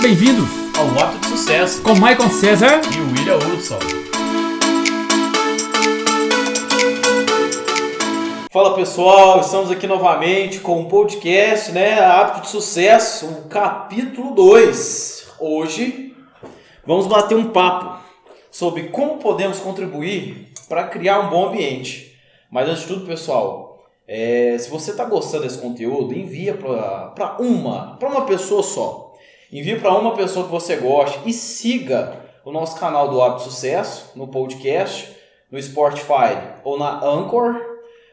Sejam bem-vindos ao Voto de Sucesso com Michael César e William Hudson. Fala pessoal, estamos aqui novamente com um podcast, né? Hábito de Sucesso, o capítulo 2. Hoje vamos bater um papo sobre como podemos contribuir para criar um bom ambiente. Mas antes de tudo, pessoal, é, se você está gostando desse conteúdo, envia para uma, para uma pessoa só. Envia para uma pessoa que você goste e siga o nosso canal do Hábito Sucesso no podcast, no Spotify ou na Anchor,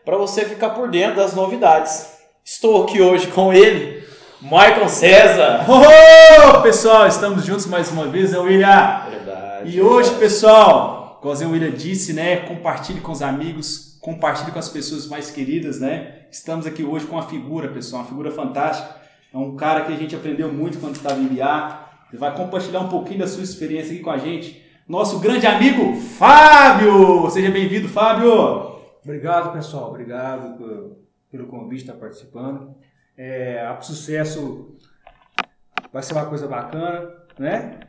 para você ficar por dentro das novidades. Estou aqui hoje com ele, Michael César. Oh, pessoal, estamos juntos mais uma vez, é o William. Verdade. E hoje, pessoal, como o William disse, né, compartilhe com os amigos, compartilhe com as pessoas mais queridas, né? Estamos aqui hoje com uma figura, pessoal, uma figura fantástica. É um cara que a gente aprendeu muito quando estava em BA. Ele vai compartilhar um pouquinho da sua experiência aqui com a gente. Nosso grande amigo Fábio! Seja bem-vindo, Fábio! Obrigado, pessoal. Obrigado pelo convite estar participando. É, sucesso vai ser uma coisa bacana, né?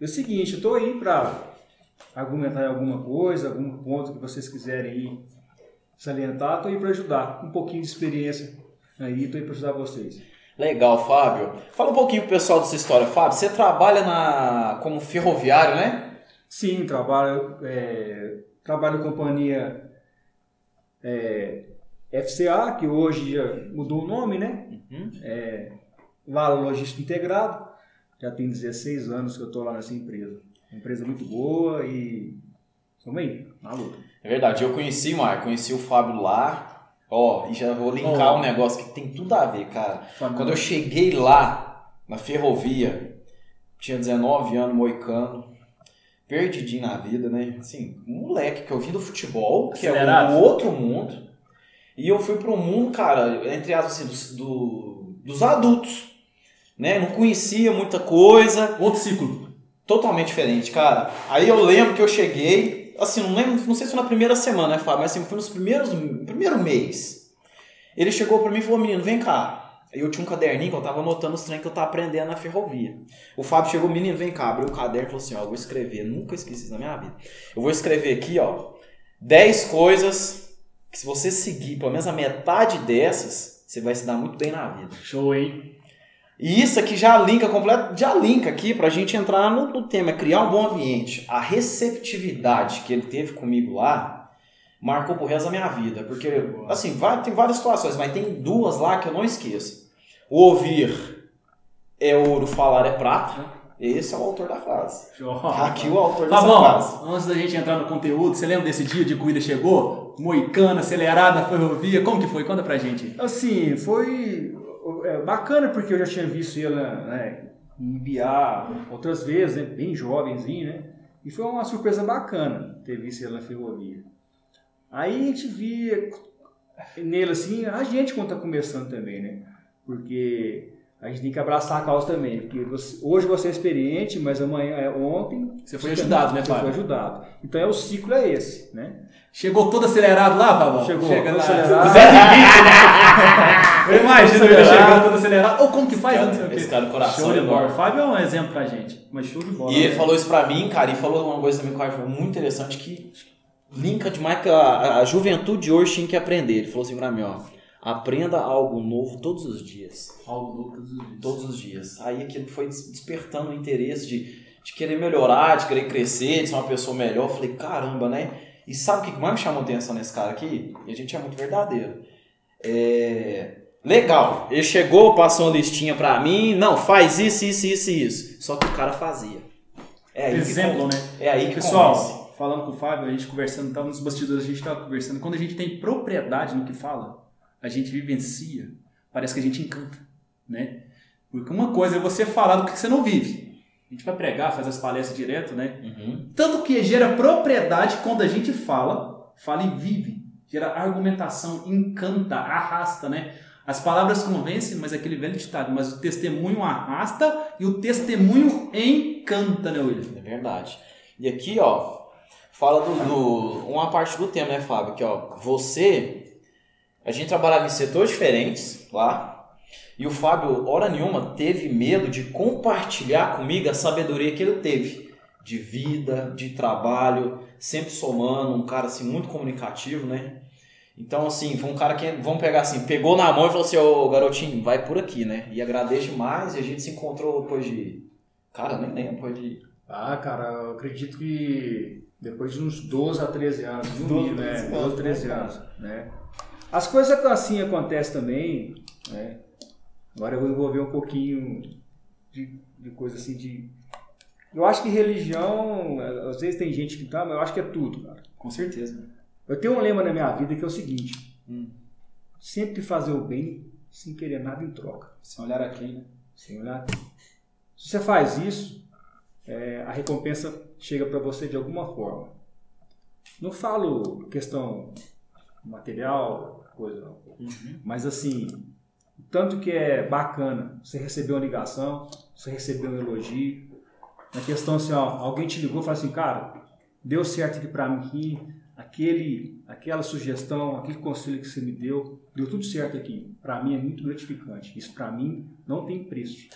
É o seguinte, eu estou aí para argumentar alguma coisa, algum ponto que vocês quiserem aí salientar, estou aí para ajudar. Um pouquinho de experiência aí, estou aí para ajudar vocês. Legal, Fábio. Fala um pouquinho pro pessoal dessa história. Fábio, você trabalha na como ferroviário, né? Sim, trabalho, é, trabalho companhia é, FCA, que hoje já mudou o nome, né? Uhum. É, Vale Logística Integrado. Já tem 16 anos que eu estou lá nessa empresa. Uma empresa muito boa e estamos aí, na luta. É verdade, eu conheci, Mar, conheci o Fábio lá. Ó, e já vou linkar Oh. um negócio que tem tudo a ver, cara. Família. Quando eu cheguei lá, na ferrovia, tinha 19 anos, moicano, perdidinho na vida, né? Assim, um moleque que eu vim do futebol, que é Acelerado. um outro mundo, e eu fui pro mundo, cara, entre as assim, dos, do- dos adultos, né? Não conhecia muita coisa, Outro ciclo. totalmente diferente, cara. Aí eu lembro que eu cheguei, assim, não lembro, não sei se foi na primeira semana, né, Fábio? Mas assim, foi nos primeiros, primeiro mês. Ele chegou pra mim e falou, menino, vem cá. Aí eu tinha um caderninho que eu tava anotando os trem que eu tava aprendendo na ferrovia. O Fábio chegou, menino, vem cá, abriu o caderno e falou assim, ó, eu vou escrever, nunca esqueci isso na minha vida. Eu vou escrever aqui, ó, 10 coisas que se você seguir pelo menos a metade dessas, você vai se dar muito bem na vida. Show, hein? E isso aqui já linka completo, já linka aqui pra gente entrar no, no tema, criar um bom ambiente. A receptividade que ele teve comigo lá marcou pro resto da minha vida. Porque, assim, vai, tem várias situações, mas tem duas lá que eu não esqueço. O ouvir é ouro, falar é prata. Esse é o autor da frase. Tá aqui o autor Tá dessa bom, frase. antes da gente entrar no conteúdo, você lembra desse dia de William chegou? Moicano, acelerado na ferrovia, como que foi? Conta pra gente. Assim, foi é, bacana porque eu já tinha visto ele né, em BA outras vezes, né, bem jovenzinho, né? E foi uma surpresa bacana ter visto ele na ferrovia. Aí a gente via nele assim, a gente quando tá começando também, né? Porque a gente tem que abraçar a causa também. Porque você- hoje você é experiente, mas amanhã, é, ontem... Você foi ajudado, né, Você foi Fábio? ajudado. Então é o ciclo é esse, né? Chegou todo acelerado lá, Fábio? Chegou Chega todo lá. acelerado. 220, né? Eu imagino ele chegando todo acelerado. Ou como que faz? Quê. esse cara do coração Show de é bola. Fábio é um exemplo pra gente. Mas show de bola. E ele né? falou isso pra mim, cara, e falou uma coisa também que eu acho muito interessante que linka demais que a, a juventude de hoje tinha que aprender. Ele falou assim pra mim, ó, aprenda algo novo todos os dias. Algo novo todos os dias. Todos os dias. Aí aquilo foi des- despertando o interesse de, de querer melhorar, de querer crescer, de ser uma pessoa melhor. Eu falei, caramba, né? E sabe o que que mais me chamou atenção nesse cara aqui? E a gente é muito verdadeiro. É... Legal, ele chegou, passou uma listinha pra mim, não, faz isso, isso, isso e isso. Só que o cara fazia. É aí que Exemplo, con- né? É aí que Pessoal, convence. falando com o Fábio, a gente conversando, tava nos bastidores, a gente tava conversando. Quando a gente tem propriedade no que fala, a gente vivencia, parece que a gente encanta, né? Porque uma coisa é você falar do que você não vive. A gente vai pregar, faz as palestras direto, né? Uhum. Tanto que gera propriedade quando a gente fala, fala e vive. Gera argumentação, encanta, arrasta, né? As palavras convencem, mas é aquele velho ditado, mas o testemunho arrasta e o testemunho encanta, né, William? É verdade. E aqui, ó, fala do, do- uma parte do tema, né, Fábio? Que, ó, você, a gente trabalhava em setores diferentes lá, E o Fábio, hora nenhuma, teve medo de compartilhar comigo a sabedoria que ele teve. De vida, de trabalho, sempre somando, um cara assim muito comunicativo, né? Então, assim, foi um cara que, vamos pegar assim, pegou na mão e falou assim, ô garotinho, vai por aqui, né? E agradeço demais e a gente se encontrou depois de. Cara, nem lembro, depois de. Ah, cara, eu acredito que depois de uns 12 a 13 anos, no 12, mínimo, né? 13 12 a 13 né, anos, né? As coisas assim acontecem também, né? Agora eu vou envolver um pouquinho de, de coisa assim de... Eu acho que religião, às vezes tem gente que tá, mas eu acho que é tudo, cara. Com certeza. Eu tenho um lema na minha vida que é o seguinte, Hum. sempre fazer o bem sem querer nada em troca. Sem olhar a quem, né? Sem olhar. Se você faz isso, é, a recompensa chega para você de alguma forma. Não falo questão material, coisa não. Mas assim, tanto que é bacana você receber uma ligação, você receber um elogio. Na questão assim, ó, alguém te ligou e falou assim, cara, deu certo aqui para mim aqui, aquele, aquela sugestão, aquele conselho que você me deu, deu tudo certo aqui. Para mim é muito gratificante. Isso para mim não tem preço.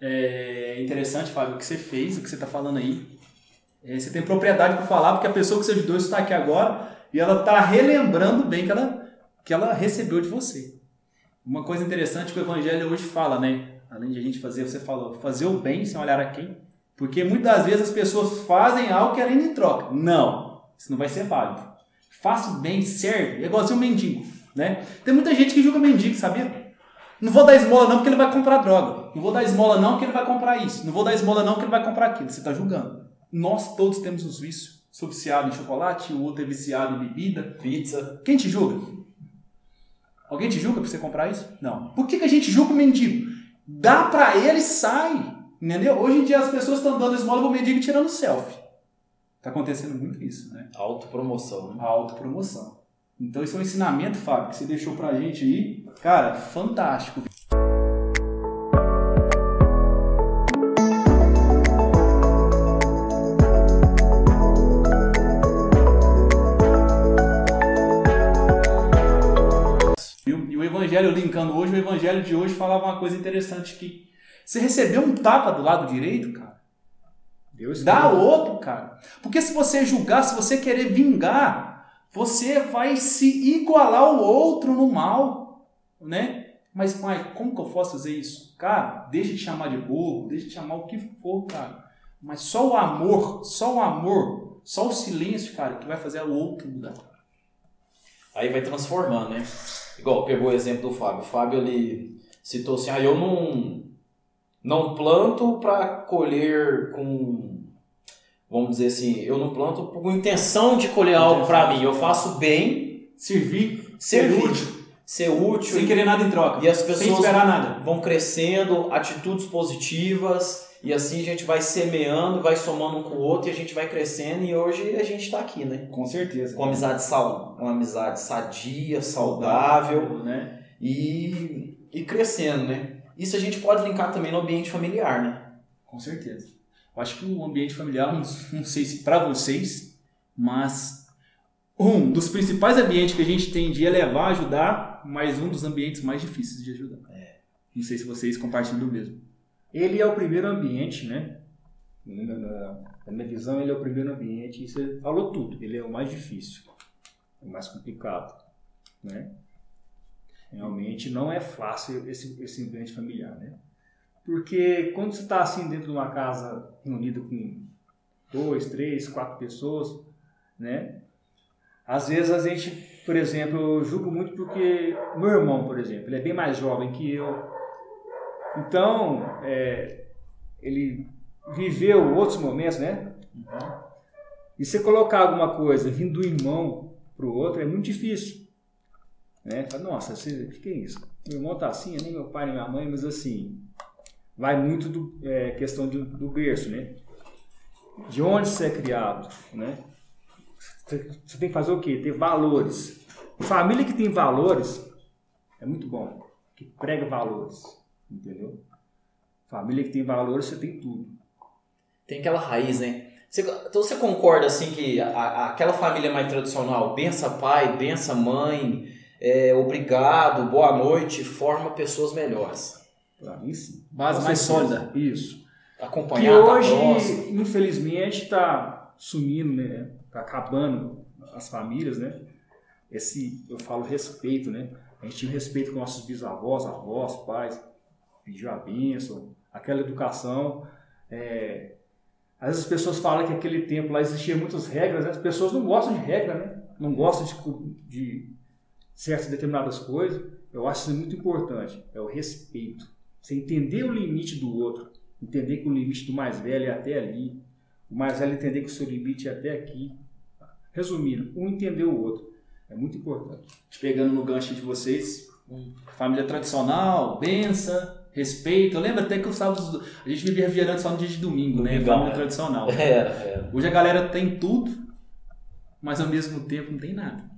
É interessante, Fábio, o que você fez, o que você está falando aí. É, você tem propriedade para falar, porque a pessoa que você ajudou está aqui agora e ela está relembrando bem que ela, que ela recebeu de você. Uma coisa interessante que o Evangelho hoje fala, né? Além de a gente fazer, você falou, fazer o bem sem olhar a quem. Porque muitas vezes as pessoas fazem algo querendo em troca. Não, isso não vai ser válido. Faça o bem, serve. É igualzinho o mendigo, né? Tem muita gente que julga mendigo, sabia? Não vou dar esmola não porque ele vai comprar droga. Não vou dar esmola não porque ele vai comprar isso. Não vou dar esmola não porque ele vai comprar aquilo. Você está julgando. Nós todos temos os vícios. Sou viciado em chocolate, o outro é viciado em bebida. Pizza. Quem te julga? Alguém te julga por você comprar isso? Não. Por que, que a gente julga o mendigo? Dá pra ele e sai. Entendeu? Hoje em dia as pessoas estão dando esmola pro mendigo e tirando selfie. Tá acontecendo muito isso, né? Autopromoção, né? Autopromoção. Então esse é um ensinamento, Fábio, que você deixou pra gente aí. Cara, fantástico. De hoje falava uma coisa interessante que você recebeu um tapa do lado direito, cara. Deus Dá quer. outro, cara. Porque se você julgar, se você querer vingar, você vai se igualar ao outro no mal, né? Mas, pai, como que eu posso fazer isso? Cara, deixa de chamar de burro, deixa de chamar o que for, cara. Mas só o amor, só o amor, só o silêncio, cara, que vai fazer o outro mudar. Aí vai transformando, né? Igual pegou o exemplo do Fábio. O Fábio ele citou assim: ah, eu não, não planto para colher com. Vamos dizer assim, eu não planto com intenção de colher algo para mim. Eu faço bem, Servir, servir, ser útil, sem querer nada em troca, E as sem pessoas esperar nada. vão crescendo, atitudes positivas, e assim a gente vai semeando, vai somando um com o outro e a gente vai crescendo e hoje a gente está aqui, né? Com certeza. Com amizade sal, uma amizade sadia, saudável né? e, e crescendo, né? Isso a gente pode linkar também no ambiente familiar, né? Com certeza. Eu acho que o ambiente familiar, não sei se para vocês, mas um dos principais ambientes que a gente tem de elevar, ajudar, mas um dos ambientes mais difíceis de ajudar. Não sei se vocês compartilham do mesmo. Ele é o primeiro ambiente, né? Na, na- na minha visão, ele é o primeiro ambiente. E você falou tudo. Ele é o mais difícil, o mais complicado, né? Realmente não é fácil esse, esse ambiente familiar, né? Porque quando você está assim dentro de uma casa reunida com dois, três, quatro pessoas, né? Às vezes a gente, por exemplo, eu julgo muito porque meu irmão, por exemplo, ele é bem mais jovem que eu. Então, é, ele viveu outros momentos, né? E você colocar alguma coisa vindo do irmão para o outro é muito difícil. Né? Fala, Nossa, você- que, é isso? Meu irmão tá assim, nem meu pai nem minha mãe, mas assim, vai muito do é, questão do, do berço, né? De onde você é criado, né? Você tem que fazer o quê? Ter valores. Família que tem valores é muito bom, que prega valores, entendeu? Família que tem valores, você tem tudo. Tem aquela raiz, né? Você, então você concorda assim que a- a- aquela família mais tradicional, bença pai, bença mãe, é, obrigado, boa noite, forma pessoas melhores. Pra mim, sim. Base mais sólida. Isso. Que Acompanhar, tá hoje, infelizmente, está sumindo, né? Está acabando as famílias, né? Esse, eu falo respeito, né? A gente tinha respeito com nossos bisavós, avós, pais, pediu a bênção, aquela educação. é, Às vezes as pessoas falam que aquele tempo lá existia muitas regras, né? as pessoas não gostam de regra, né? Não gostam de, de certas determinadas coisas. Eu acho isso muito importante, é o respeito. Você entender o limite do outro, entender que o limite do mais velho é até ali, o mais velho entender que o seu limite é até aqui. Resumindo, um entender o outro. É muito importante. Pegando no gancho de vocês, família tradicional, benção, respeito. Eu lembro até que os sábados, a gente vivia viajando só no dia de domingo, né? Domingão, Família é. tradicional. Era, era. Hoje a galera tem tudo, mas ao mesmo tempo não tem nada.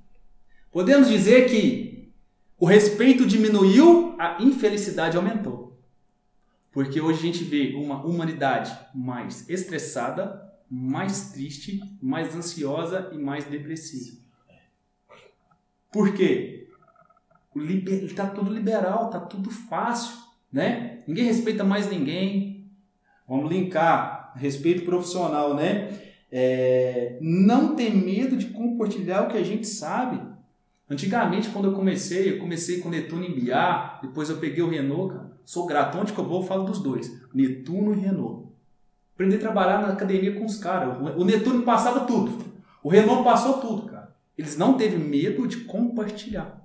Podemos dizer que o respeito diminuiu, a infelicidade aumentou. Porque hoje a gente vê uma humanidade mais estressada, mais triste, mais ansiosa e mais depressiva. Por quê? O liber... Tá tudo liberal, tá tudo fácil, né? Ninguém respeita mais ninguém. Vamos linkar respeito profissional, né? É, não ter medo de compartilhar o que a gente sabe. Antigamente, quando eu comecei, eu comecei com Netuno e Biar, depois eu peguei o Renault, cara. Sou grato, onde que eu vou, eu falo dos dois. Netuno e Renault. Aprendi a trabalhar na academia com os caras. O- Netuno passava tudo. O Renault passou tudo, cara. Eles não teve medo de compartilhar.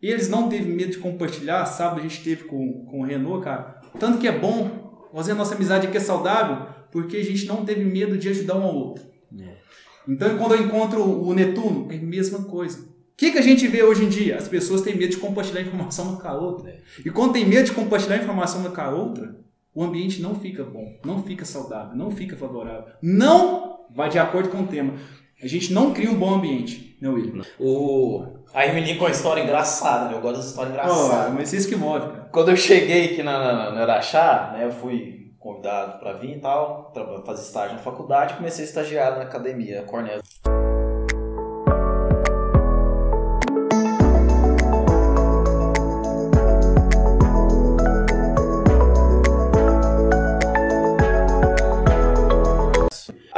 Eles não teve medo de compartilhar, sabe? A gente teve com, com o Renault, cara. Tanto que é bom, fazer a nossa amizade aqui é saudável, porque a gente não teve medo de ajudar um ao outro. Então, quando eu encontro o Netuno, é a mesma coisa. O que, que a gente vê hoje em dia? As pessoas têm medo de compartilhar informação uma com a outra. E quando tem medo de compartilhar informação uma com a outra, o ambiente não fica bom, não fica saudável, não fica favorável. Não vai de acordo com o tema. A gente não cria um bom ambiente, né, William? O... Aí me com uma história engraçada, né? Eu gosto dessa história Oh, engraçada. mas isso que move, cara. Quando eu cheguei aqui na, na, na Araxá, né, eu fui convidado para vir e tal, para fazer estágio na faculdade, comecei a estagiar na academia Cornell.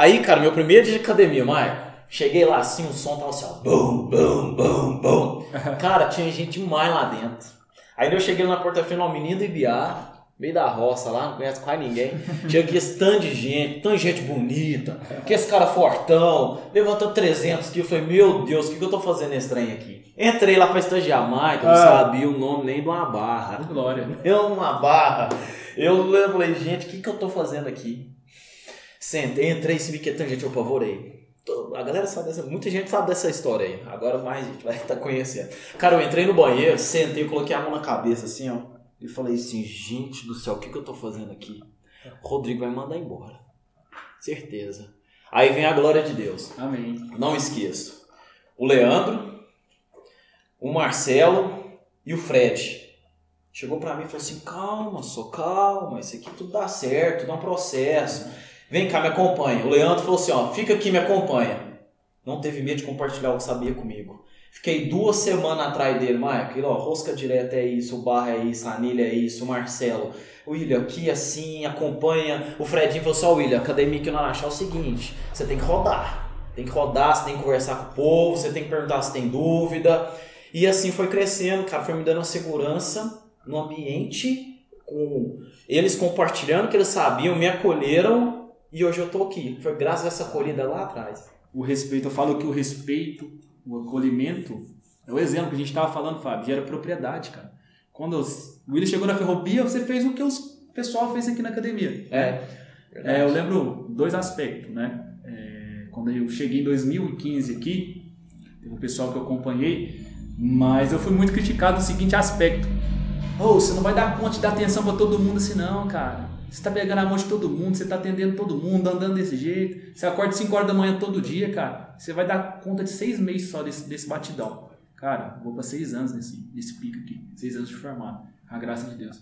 Aí, cara, meu primeiro dia de academia, Maio, cheguei lá assim, o som tava assim, ó, bum, bum, bum, bum. Cara, tinha gente demais lá dentro. Aí eu cheguei na porta-feira, um menino do Ibiá, meio da roça lá, não conhece quase ninguém. Tinha aqui esse tanto de gente, tanta gente bonita, que esse cara fortão, levantou 300 quilos. Eu falei, meu Deus, o que, que eu tô fazendo nesse trem aqui? Entrei lá pra estagiar mais, não Ah. sabia o nome nem de uma barra. Glória. Eu uma barra. Eu, eu falei, gente, o que, que eu tô fazendo aqui? Sentei, entrei, se vi que tanta gente, eu apavorei. Tô- A galera sabe dessa, muita gente sabe dessa história aí. Agora mais gente vai estar conhecendo. Cara, eu entrei no banheiro, sentei, coloquei a mão na cabeça assim, ó. E falei assim, gente do céu, o que, que eu tô fazendo aqui? Rodrigo vai me mandar embora. Certeza. Aí vem a glória de Deus. Amém. Não esqueço. O Leandro, o Marcelo e o Fred. Chegou pra mim e falou assim: calma, só calma, isso aqui tudo dá certo, dá um processo. Vem cá, me acompanha. O Leandro falou assim: ó, fica aqui, me acompanha. Não teve medo de compartilhar o que sabia comigo. Fiquei duas semanas atrás dele, Michael. Ó, rosca direta é isso, o barra é isso, a anilha é isso, o Marcelo. O William, aqui assim, acompanha. O Fredinho falou assim: ó, William, academia aqui no Araxá é o seguinte: você tem que rodar. Tem que rodar, você tem que conversar com o povo, você tem que perguntar se tem dúvida. E assim foi crescendo, cara, foi me dando segurança no ambiente, com eles compartilhando o que eles sabiam, me acolheram e hoje eu tô aqui. Foi graças a essa acolhida lá atrás. O respeito, eu falo que o respeito, o acolhimento, é o exemplo que a gente estava falando, Fábio, gera propriedade, cara. Quando os- o William chegou na ferrovia, você fez o que o pessoal fez aqui na academia. É. É, eu lembro dois aspectos, né? É, quando eu cheguei em 2015 aqui, teve um pessoal que eu acompanhei, mas eu fui muito criticado no seguinte aspecto. Ô, você não vai dar conta de dar atenção pra todo mundo assim não, cara. Você tá pegando a mão de todo mundo, você tá atendendo todo mundo, andando desse jeito. Você acorda 5 horas da manhã todo dia, cara. Você vai dar conta de seis meses só desse, desse batidão. Cara, vou pra seis anos nesse, nesse pico aqui. Seis anos de formado. A graça de Deus.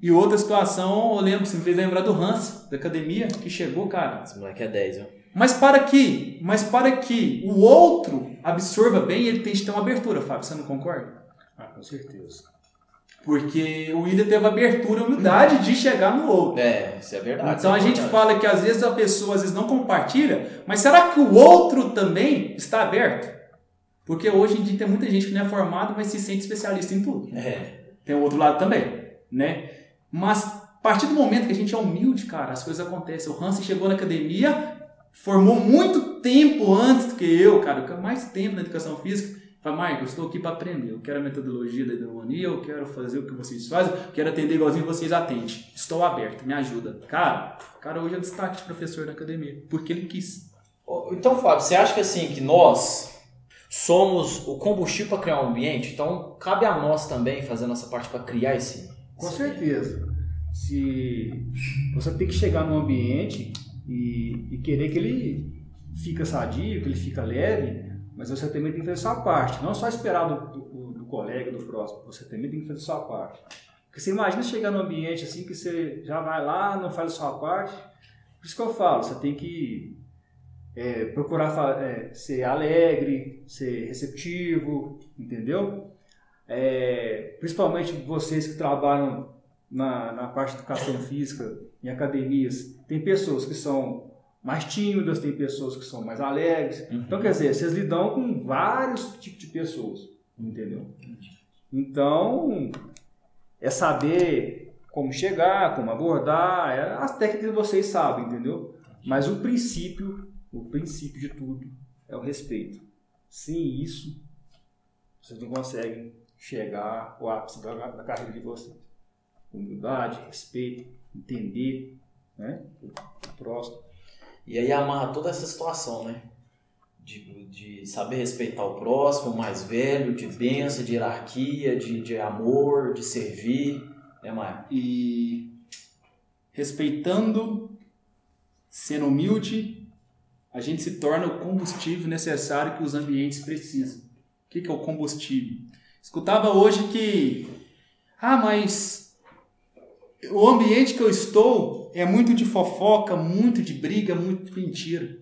E outra situação, eu lembro, você me fez lembrar do Hans, da academia, que chegou, cara. Esse moleque é 10, ó. Mas para que, mas para que o outro absorva bem, ele tem que ter uma abertura, Fábio, você não concorda? Ah, com certeza. Porque o William teve abertura, humildade de chegar no outro. É, isso é verdade. Então a é gente verdade. fala que às vezes a pessoa às vezes não compartilha, mas será que o outro também está aberto? Porque hoje em dia tem muita gente que não é formado, mas se sente especialista em tudo. É. Tem o outro lado também, né? Mas a partir do momento que a gente é humilde, cara, as coisas acontecem. O Hansen chegou na academia, formou muito tempo antes do que eu, cara, mais tempo na educação física. Fala, Marco, eu estou aqui para aprender. Eu quero a metodologia da hidromonia, eu quero fazer o que vocês fazem, eu quero atender igualzinho vocês atendem. Estou aberto, me ajuda. Cara, o cara hoje é destaque de professor na academia, porque ele quis. Então, Fábio, você acha que assim, que nós somos o combustível para criar um ambiente? Então, cabe a nós também fazer a nossa parte para criar esse. Com esse certeza. Se você tem que chegar num ambiente e, e querer que ele fica sadio, que ele fica leve, mas você também tem que fazer a sua parte. Não só esperar do, do, do colega, do próximo. Você também tem que fazer a sua parte. Porque você imagina chegar num ambiente assim que você já vai lá, não faz a sua parte. Por isso que eu falo, você tem que é, procurar é, ser alegre, ser receptivo, entendeu? É, principalmente vocês que trabalham na, na parte de educação física em academias, tem pessoas que são mais tímidas, tem pessoas que são mais alegres. Então, quer dizer, vocês lidam com vários tipos de pessoas, entendeu? Então, é saber como chegar, como abordar, é, as técnicas vocês sabem, entendeu? Mas o princípio, o princípio de tudo é o respeito. Sem isso, vocês não conseguem chegar ao ápice da, da carreira de vocês. Humildade, respeito, entender né, o próximo. E aí amarra toda essa situação, né? De, de saber respeitar o próximo, o mais velho, de bênção, de hierarquia, de, de amor, de servir. Né, Maia? E respeitando, sendo humilde, a gente se torna o combustível necessário que os ambientes precisam. O que é o combustível? Escutava hoje que, ah, mas o ambiente que eu estou é muito de fofoca, muito de briga, muito de mentira.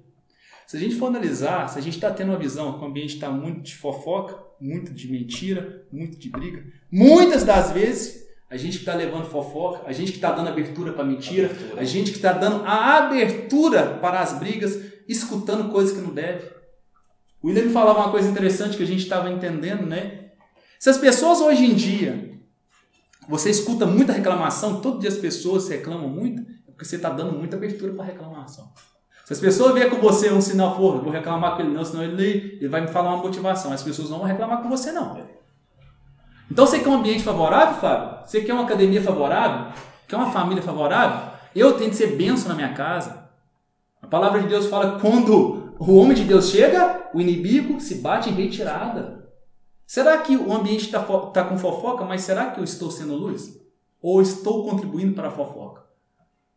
Se a gente for analisar, se a gente está tendo uma visão que o ambiente está muito de fofoca, muito de mentira, muito de briga, muitas das vezes a gente que está levando fofoca, a gente que está dando abertura para mentira, Abertura. a gente que está dando a abertura para as brigas, escutando coisas que não deve. O William falava uma coisa interessante que a gente estava entendendo, né? Se as pessoas hoje em dia, você escuta muita reclamação, todo dia as pessoas reclamam muito, é porque você está dando muita abertura para reclamação. Se as pessoas vierem com você um sinal, eu vou reclamar com ele não, senão ele, ele vai me falar uma motivação. As pessoas não vão reclamar com você, não. Então você quer um ambiente favorável, Fábio? Você quer uma academia favorável? Quer uma família favorável? Eu tenho que ser benção na minha casa. A palavra de Deus fala quando o homem de Deus chega, o inimigo se bate em retirada. Será que o ambiente está tá com fofoca, mas será que eu estou sendo luz? Ou estou contribuindo para a fofoca?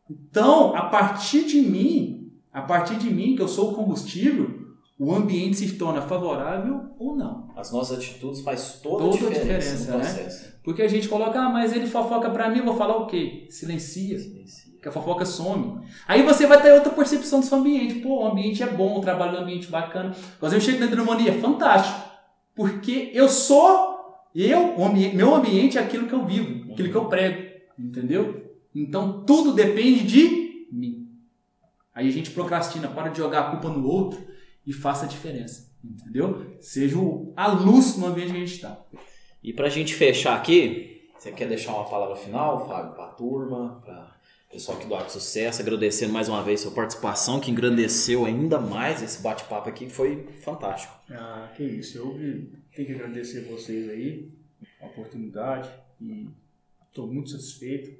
Então, a partir de mim, a partir de mim, que eu sou o combustível, o ambiente se torna favorável ou não. As nossas atitudes faz toda, Toda a a diferença, diferença, no né? Porque a gente coloca, ah, mas ele fofoca pra mim, eu vou falar o quê? Silencia. Silencia. Que a fofoca some. Aí você vai ter outra percepção do seu ambiente. Pô, o ambiente é bom, o trabalho no ambiente bacana. Mas eu chego na hidromonia, fantástico. Porque eu sou, eu, meu ambiente é aquilo que eu vivo, aquilo que eu prego. Entendeu? Então tudo depende de mim. Aí a gente procrastina, para de jogar a culpa no outro e faça a diferença. Entendeu? Seja a luz no ambiente que a gente está. E pra gente fechar aqui, você quer deixar uma palavra final, Fábio, pra turma, pra pessoal aqui do Arco Sucesso, agradecendo mais uma vez sua participação, que engrandeceu ainda mais esse bate-papo aqui, que foi fantástico. Ah, que isso. Eu tenho que agradecer vocês aí, a oportunidade, e estou muito satisfeito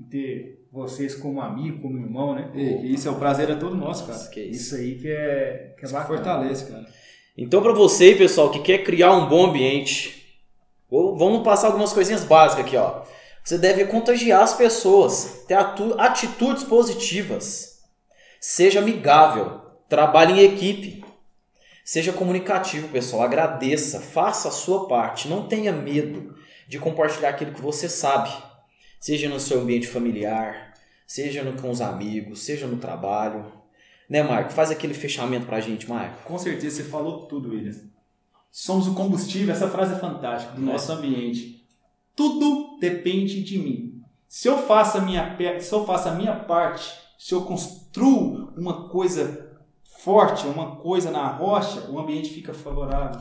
em ter vocês como amigo, como irmão, né? Isso é o prazer é todo nosso, cara. Nossa, que isso. Isso aí que é, que é bacana. fortalece, cara. Então, para você, aí, pessoal, que quer criar um bom ambiente, vamos passar algumas coisinhas básicas aqui, ó. Você deve contagiar as pessoas, ter atitudes positivas, seja amigável, trabalhe em equipe, seja comunicativo, pessoal, agradeça, faça a sua parte, não tenha medo de compartilhar aquilo que você sabe, seja no seu ambiente familiar, seja no- com os amigos, seja no trabalho. Né, Marco? Faz aquele fechamento pra gente, Marco. Com certeza, você falou tudo, William. Somos o combustível, essa frase é fantástica, do É. nosso ambiente. Tudo depende de mim. Se eu faço a minha, se eu faço a minha parte, se eu construo uma coisa forte, uma coisa na rocha, o ambiente fica favorável.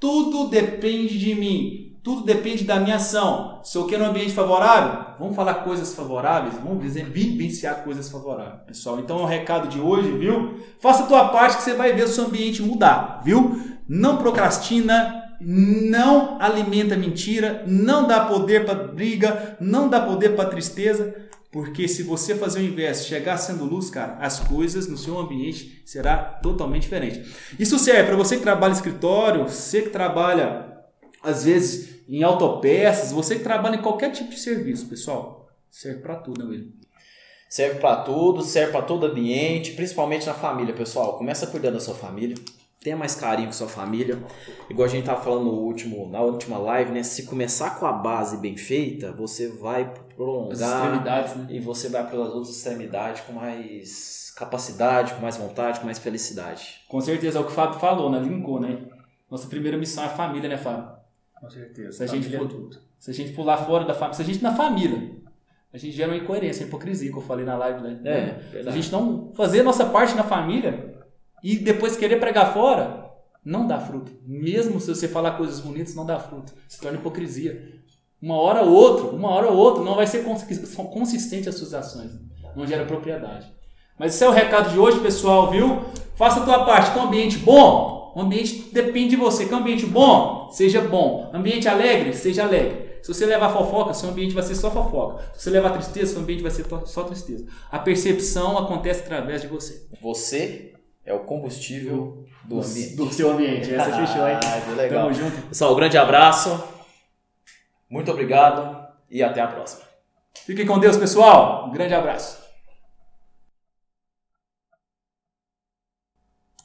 Tudo depende de mim. Tudo depende da minha ação. Se eu quero um ambiente favorável, vamos falar coisas favoráveis, vamos vive- vivenciar coisas favoráveis, pessoal. Então é o recado de hoje, viu? Faça a tua parte que você vai ver o seu ambiente mudar, viu? Não procrastina, não alimenta mentira, não dá poder para briga, não dá poder para tristeza, porque se você fazer o inverso, chegar sendo luz, cara, as coisas no seu ambiente será totalmente diferente. Isso serve para você que trabalha em escritório, você que trabalha às vezes em autopeças, você que trabalha em qualquer tipo de serviço, pessoal. Serve para tudo, né? Serve pra tudo, serve pra todo ambiente, principalmente na família, pessoal. Começa cuidando da sua família. Tenha mais carinho com sua família. Igual a gente tava falando no último, na última live, né? Se começar com a base bem feita, você vai prolongar né? e você vai para as outras extremidades com mais capacidade, com mais vontade, com mais felicidade. Com certeza, é o que o Fábio falou, né? Linkou, né? Nossa primeira missão é a família, né, Fábio? Com certeza. Se a gente é for- tudo. Se a gente pular fora da família, se a gente na família, a gente gera uma incoerência, uma hipocrisia, que eu falei na live, né? É, Se a gente não fazer a nossa parte na família e depois querer pregar fora, não dá fruto. Mesmo se você falar coisas bonitas, não dá fruto. Se torna hipocrisia. Uma hora ou outra, uma hora ou outra, não vai ser consi- consistente as suas ações. Não gera propriedade. Mas esse é o recado de hoje, pessoal, viu? Faça a tua parte. Com um ambiente bom, o ambiente depende de você. Um ambiente bom, seja bom. Ambiente alegre, seja alegre. Se você levar fofoca, seu ambiente vai ser só fofoca. Se você levar tristeza, seu ambiente vai ser só tristeza. A percepção acontece através de você. Você é o combustível do ambiente. Do seu ambiente. Essa fechou. Ah, que legal. Tamo junto. Pessoal, um grande abraço. Muito obrigado e até a próxima. Fiquem com Deus, pessoal. Um grande abraço.